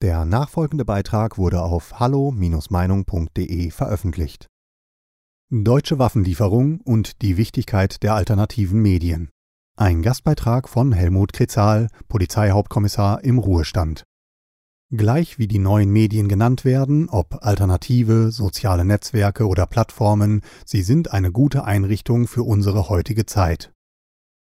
Der nachfolgende Beitrag wurde auf hallo-meinung.de veröffentlicht. Deutsche Waffenlieferung und die Wichtigkeit der alternativen Medien. Ein Gastbeitrag von Helmut Kretzal, Polizeihauptkommissar im Ruhestand. Gleich wie die neuen Medien genannt werden, ob Alternative, soziale Netzwerke oder Plattformen, sie sind eine gute Einrichtung für unsere heutige Zeit.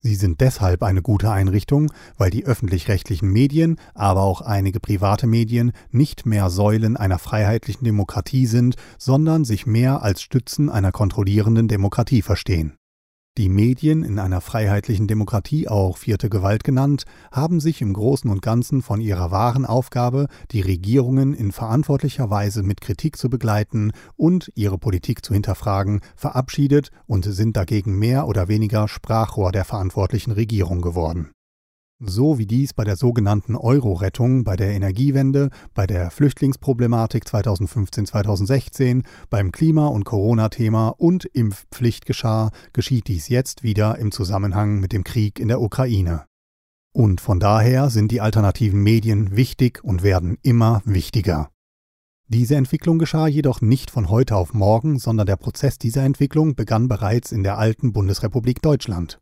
Sie sind deshalb eine gute Einrichtung, weil die öffentlich-rechtlichen Medien, aber auch einige private Medien nicht mehr Säulen einer freiheitlichen Demokratie sind, sondern sich mehr als Stützen einer kontrollierenden Demokratie verstehen. Die Medien, in einer freiheitlichen Demokratie auch vierte Gewalt genannt, haben sich im Großen und Ganzen von ihrer wahren Aufgabe, die Regierungen in verantwortlicher Weise mit Kritik zu begleiten und ihre Politik zu hinterfragen, verabschiedet und sind dagegen mehr oder weniger Sprachrohr der verantwortlichen Regierung geworden so wie dies bei der sogenannten Euro-Rettung, bei der Energiewende, bei der Flüchtlingsproblematik 2015-2016, beim Klima- und Corona-Thema und Impfpflicht geschah, geschieht dies jetzt wieder im Zusammenhang mit dem Krieg in der Ukraine. Und von daher sind die alternativen Medien wichtig und werden immer wichtiger. Diese Entwicklung geschah jedoch nicht von heute auf morgen, sondern der Prozess dieser Entwicklung begann bereits in der alten Bundesrepublik Deutschland.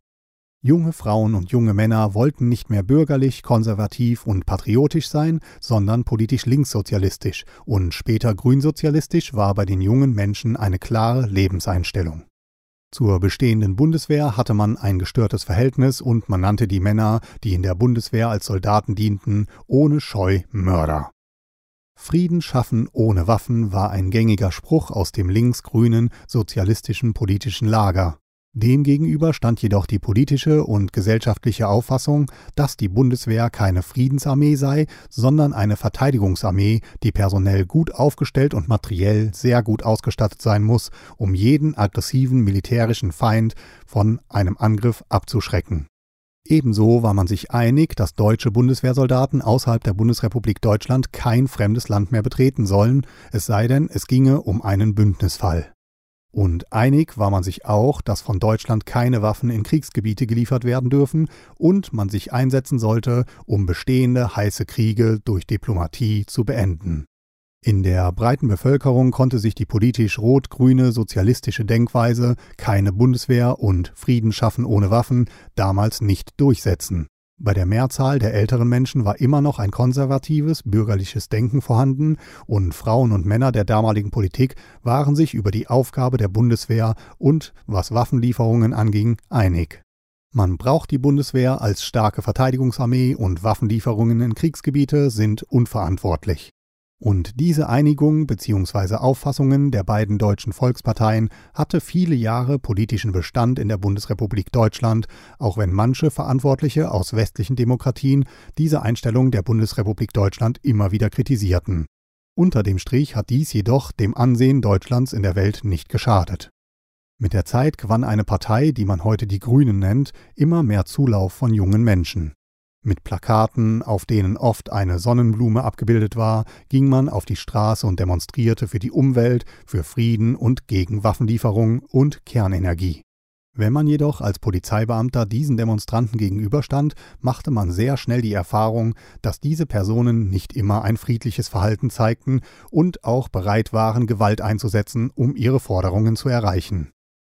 Junge Frauen und junge Männer wollten nicht mehr bürgerlich, konservativ und patriotisch sein, sondern politisch linkssozialistisch und später grünsozialistisch war bei den jungen Menschen eine klare Lebenseinstellung. Zur bestehenden Bundeswehr hatte man ein gestörtes Verhältnis und man nannte die Männer, die in der Bundeswehr als Soldaten dienten, ohne Scheu Mörder. Frieden schaffen ohne Waffen war ein gängiger Spruch aus dem linksgrünen sozialistischen politischen Lager. Demgegenüber stand jedoch die politische und gesellschaftliche Auffassung, dass die Bundeswehr keine Friedensarmee sei, sondern eine Verteidigungsarmee, die personell gut aufgestellt und materiell sehr gut ausgestattet sein muss, um jeden aggressiven militärischen Feind von einem Angriff abzuschrecken. Ebenso war man sich einig, dass deutsche Bundeswehrsoldaten außerhalb der Bundesrepublik Deutschland kein fremdes Land mehr betreten sollen, es sei denn, es ginge um einen Bündnisfall. Und einig war man sich auch, dass von Deutschland keine Waffen in Kriegsgebiete geliefert werden dürfen und man sich einsetzen sollte, um bestehende heiße Kriege durch Diplomatie zu beenden. In der breiten Bevölkerung konnte sich die politisch rot-grüne sozialistische Denkweise keine Bundeswehr und Frieden schaffen ohne Waffen damals nicht durchsetzen. Bei der Mehrzahl der älteren Menschen war immer noch ein konservatives, bürgerliches Denken vorhanden, und Frauen und Männer der damaligen Politik waren sich über die Aufgabe der Bundeswehr und, was Waffenlieferungen anging, einig. Man braucht die Bundeswehr als starke Verteidigungsarmee und Waffenlieferungen in Kriegsgebiete sind unverantwortlich. Und diese Einigung bzw. Auffassungen der beiden deutschen Volksparteien hatte viele Jahre politischen Bestand in der Bundesrepublik Deutschland, auch wenn manche Verantwortliche aus westlichen Demokratien diese Einstellung der Bundesrepublik Deutschland immer wieder kritisierten. Unter dem Strich hat dies jedoch dem Ansehen Deutschlands in der Welt nicht geschadet. Mit der Zeit gewann eine Partei, die man heute die Grünen nennt, immer mehr Zulauf von jungen Menschen. Mit Plakaten, auf denen oft eine Sonnenblume abgebildet war, ging man auf die Straße und demonstrierte für die Umwelt, für Frieden und gegen Waffenlieferung und Kernenergie. Wenn man jedoch als Polizeibeamter diesen Demonstranten gegenüberstand, machte man sehr schnell die Erfahrung, dass diese Personen nicht immer ein friedliches Verhalten zeigten und auch bereit waren, Gewalt einzusetzen, um ihre Forderungen zu erreichen.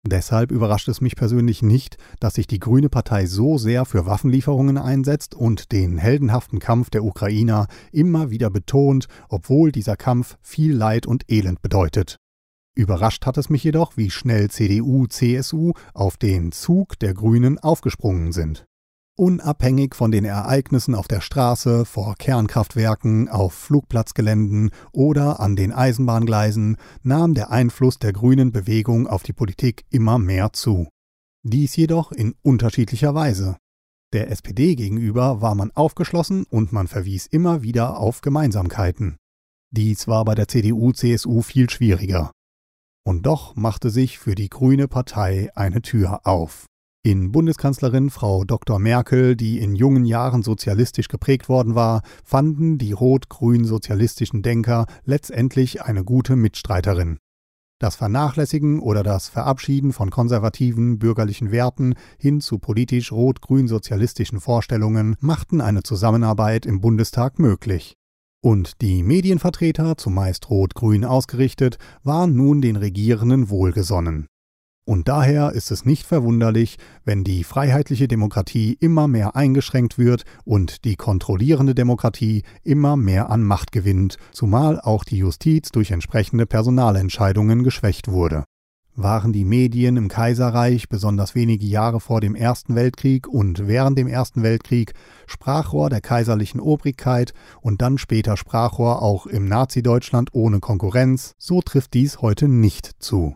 Deshalb überrascht es mich persönlich nicht, dass sich die Grüne Partei so sehr für Waffenlieferungen einsetzt und den heldenhaften Kampf der Ukrainer immer wieder betont, obwohl dieser Kampf viel Leid und Elend bedeutet. Überrascht hat es mich jedoch, wie schnell CDU, CSU auf den Zug der Grünen aufgesprungen sind. Unabhängig von den Ereignissen auf der Straße, vor Kernkraftwerken, auf Flugplatzgeländen oder an den Eisenbahngleisen nahm der Einfluss der grünen Bewegung auf die Politik immer mehr zu. Dies jedoch in unterschiedlicher Weise. Der SPD gegenüber war man aufgeschlossen und man verwies immer wieder auf Gemeinsamkeiten. Dies war bei der CDU-CSU viel schwieriger. Und doch machte sich für die Grüne Partei eine Tür auf. In Bundeskanzlerin Frau Dr. Merkel, die in jungen Jahren sozialistisch geprägt worden war, fanden die rot-grün-sozialistischen Denker letztendlich eine gute Mitstreiterin. Das Vernachlässigen oder das Verabschieden von konservativen bürgerlichen Werten hin zu politisch rot-grün-sozialistischen Vorstellungen machten eine Zusammenarbeit im Bundestag möglich. Und die Medienvertreter, zumeist rot-grün ausgerichtet, waren nun den Regierenden wohlgesonnen. Und daher ist es nicht verwunderlich, wenn die freiheitliche Demokratie immer mehr eingeschränkt wird und die kontrollierende Demokratie immer mehr an Macht gewinnt, zumal auch die Justiz durch entsprechende Personalentscheidungen geschwächt wurde. Waren die Medien im Kaiserreich besonders wenige Jahre vor dem Ersten Weltkrieg und während dem Ersten Weltkrieg Sprachrohr der kaiserlichen Obrigkeit und dann später Sprachrohr auch im Nazi-Deutschland ohne Konkurrenz, so trifft dies heute nicht zu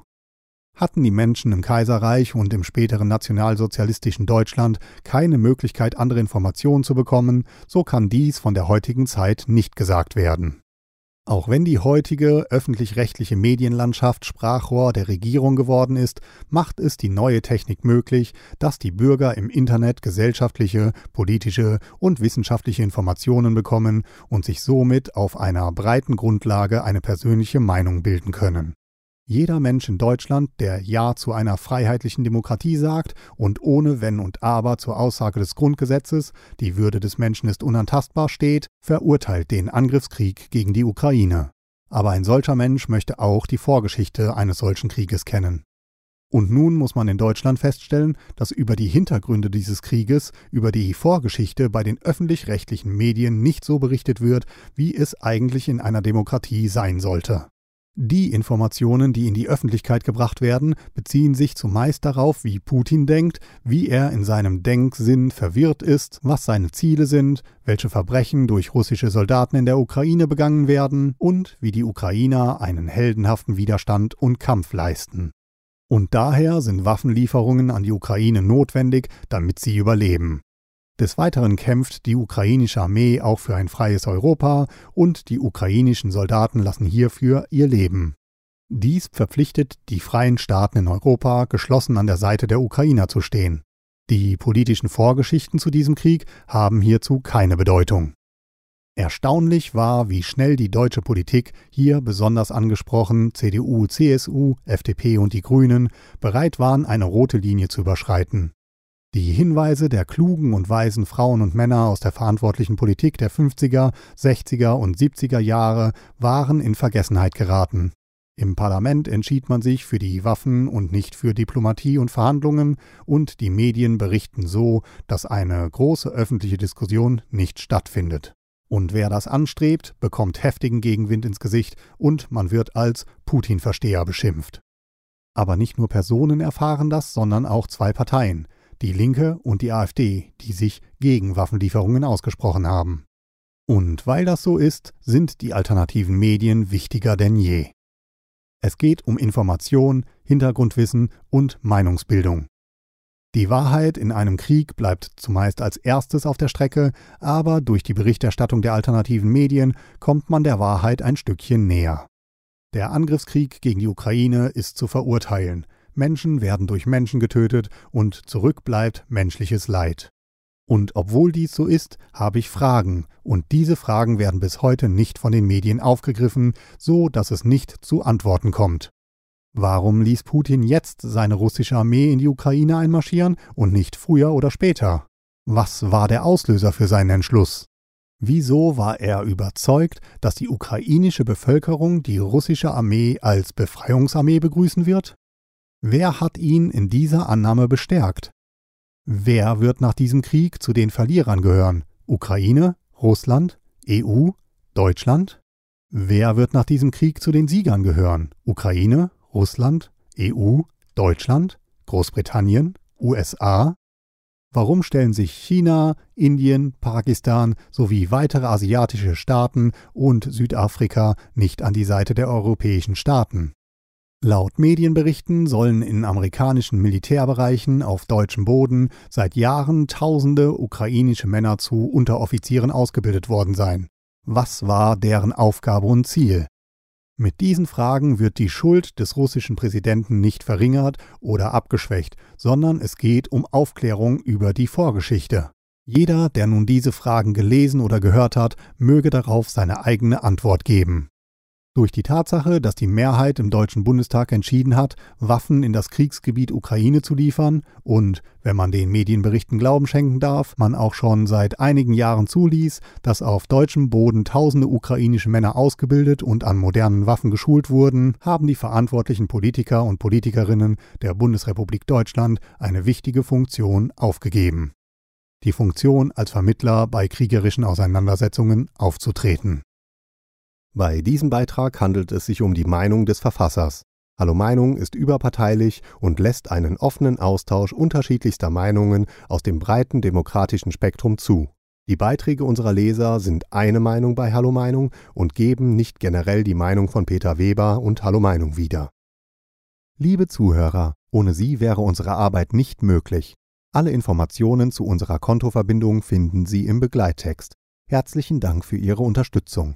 hatten die Menschen im Kaiserreich und im späteren nationalsozialistischen Deutschland keine Möglichkeit, andere Informationen zu bekommen, so kann dies von der heutigen Zeit nicht gesagt werden. Auch wenn die heutige öffentlich-rechtliche Medienlandschaft Sprachrohr der Regierung geworden ist, macht es die neue Technik möglich, dass die Bürger im Internet gesellschaftliche, politische und wissenschaftliche Informationen bekommen und sich somit auf einer breiten Grundlage eine persönliche Meinung bilden können. Jeder Mensch in Deutschland, der Ja zu einer freiheitlichen Demokratie sagt und ohne Wenn und Aber zur Aussage des Grundgesetzes, die Würde des Menschen ist unantastbar steht, verurteilt den Angriffskrieg gegen die Ukraine. Aber ein solcher Mensch möchte auch die Vorgeschichte eines solchen Krieges kennen. Und nun muss man in Deutschland feststellen, dass über die Hintergründe dieses Krieges, über die Vorgeschichte bei den öffentlich-rechtlichen Medien nicht so berichtet wird, wie es eigentlich in einer Demokratie sein sollte. Die Informationen, die in die Öffentlichkeit gebracht werden, beziehen sich zumeist darauf, wie Putin denkt, wie er in seinem Denksinn verwirrt ist, was seine Ziele sind, welche Verbrechen durch russische Soldaten in der Ukraine begangen werden und wie die Ukrainer einen heldenhaften Widerstand und Kampf leisten. Und daher sind Waffenlieferungen an die Ukraine notwendig, damit sie überleben. Des Weiteren kämpft die ukrainische Armee auch für ein freies Europa und die ukrainischen Soldaten lassen hierfür ihr Leben. Dies verpflichtet die freien Staaten in Europa, geschlossen an der Seite der Ukrainer zu stehen. Die politischen Vorgeschichten zu diesem Krieg haben hierzu keine Bedeutung. Erstaunlich war, wie schnell die deutsche Politik, hier besonders angesprochen CDU, CSU, FDP und die Grünen, bereit waren, eine rote Linie zu überschreiten. Die Hinweise der klugen und weisen Frauen und Männer aus der verantwortlichen Politik der 50er, 60er und 70er Jahre waren in Vergessenheit geraten. Im Parlament entschied man sich für die Waffen und nicht für Diplomatie und Verhandlungen, und die Medien berichten so, dass eine große öffentliche Diskussion nicht stattfindet. Und wer das anstrebt, bekommt heftigen Gegenwind ins Gesicht und man wird als Putin-Versteher beschimpft. Aber nicht nur Personen erfahren das, sondern auch zwei Parteien, die Linke und die AfD, die sich gegen Waffenlieferungen ausgesprochen haben. Und weil das so ist, sind die alternativen Medien wichtiger denn je. Es geht um Information, Hintergrundwissen und Meinungsbildung. Die Wahrheit in einem Krieg bleibt zumeist als erstes auf der Strecke, aber durch die Berichterstattung der alternativen Medien kommt man der Wahrheit ein Stückchen näher. Der Angriffskrieg gegen die Ukraine ist zu verurteilen, Menschen werden durch Menschen getötet und zurückbleibt menschliches Leid. Und obwohl dies so ist, habe ich Fragen, und diese Fragen werden bis heute nicht von den Medien aufgegriffen, so dass es nicht zu Antworten kommt. Warum ließ Putin jetzt seine russische Armee in die Ukraine einmarschieren und nicht früher oder später? Was war der Auslöser für seinen Entschluss? Wieso war er überzeugt, dass die ukrainische Bevölkerung die russische Armee als Befreiungsarmee begrüßen wird? Wer hat ihn in dieser Annahme bestärkt? Wer wird nach diesem Krieg zu den Verlierern gehören? Ukraine, Russland, EU, Deutschland? Wer wird nach diesem Krieg zu den Siegern gehören? Ukraine, Russland, EU, Deutschland, Großbritannien, USA? Warum stellen sich China, Indien, Pakistan sowie weitere asiatische Staaten und Südafrika nicht an die Seite der europäischen Staaten? Laut Medienberichten sollen in amerikanischen Militärbereichen auf deutschem Boden seit Jahren tausende ukrainische Männer zu Unteroffizieren ausgebildet worden sein. Was war deren Aufgabe und Ziel? Mit diesen Fragen wird die Schuld des russischen Präsidenten nicht verringert oder abgeschwächt, sondern es geht um Aufklärung über die Vorgeschichte. Jeder, der nun diese Fragen gelesen oder gehört hat, möge darauf seine eigene Antwort geben. Durch die Tatsache, dass die Mehrheit im Deutschen Bundestag entschieden hat, Waffen in das Kriegsgebiet Ukraine zu liefern und, wenn man den Medienberichten Glauben schenken darf, man auch schon seit einigen Jahren zuließ, dass auf deutschem Boden tausende ukrainische Männer ausgebildet und an modernen Waffen geschult wurden, haben die verantwortlichen Politiker und Politikerinnen der Bundesrepublik Deutschland eine wichtige Funktion aufgegeben. Die Funktion als Vermittler bei kriegerischen Auseinandersetzungen aufzutreten. Bei diesem Beitrag handelt es sich um die Meinung des Verfassers. Hallo Meinung ist überparteilich und lässt einen offenen Austausch unterschiedlichster Meinungen aus dem breiten demokratischen Spektrum zu. Die Beiträge unserer Leser sind eine Meinung bei Hallo Meinung und geben nicht generell die Meinung von Peter Weber und Hallo Meinung wieder. Liebe Zuhörer, ohne Sie wäre unsere Arbeit nicht möglich. Alle Informationen zu unserer Kontoverbindung finden Sie im Begleittext. Herzlichen Dank für Ihre Unterstützung.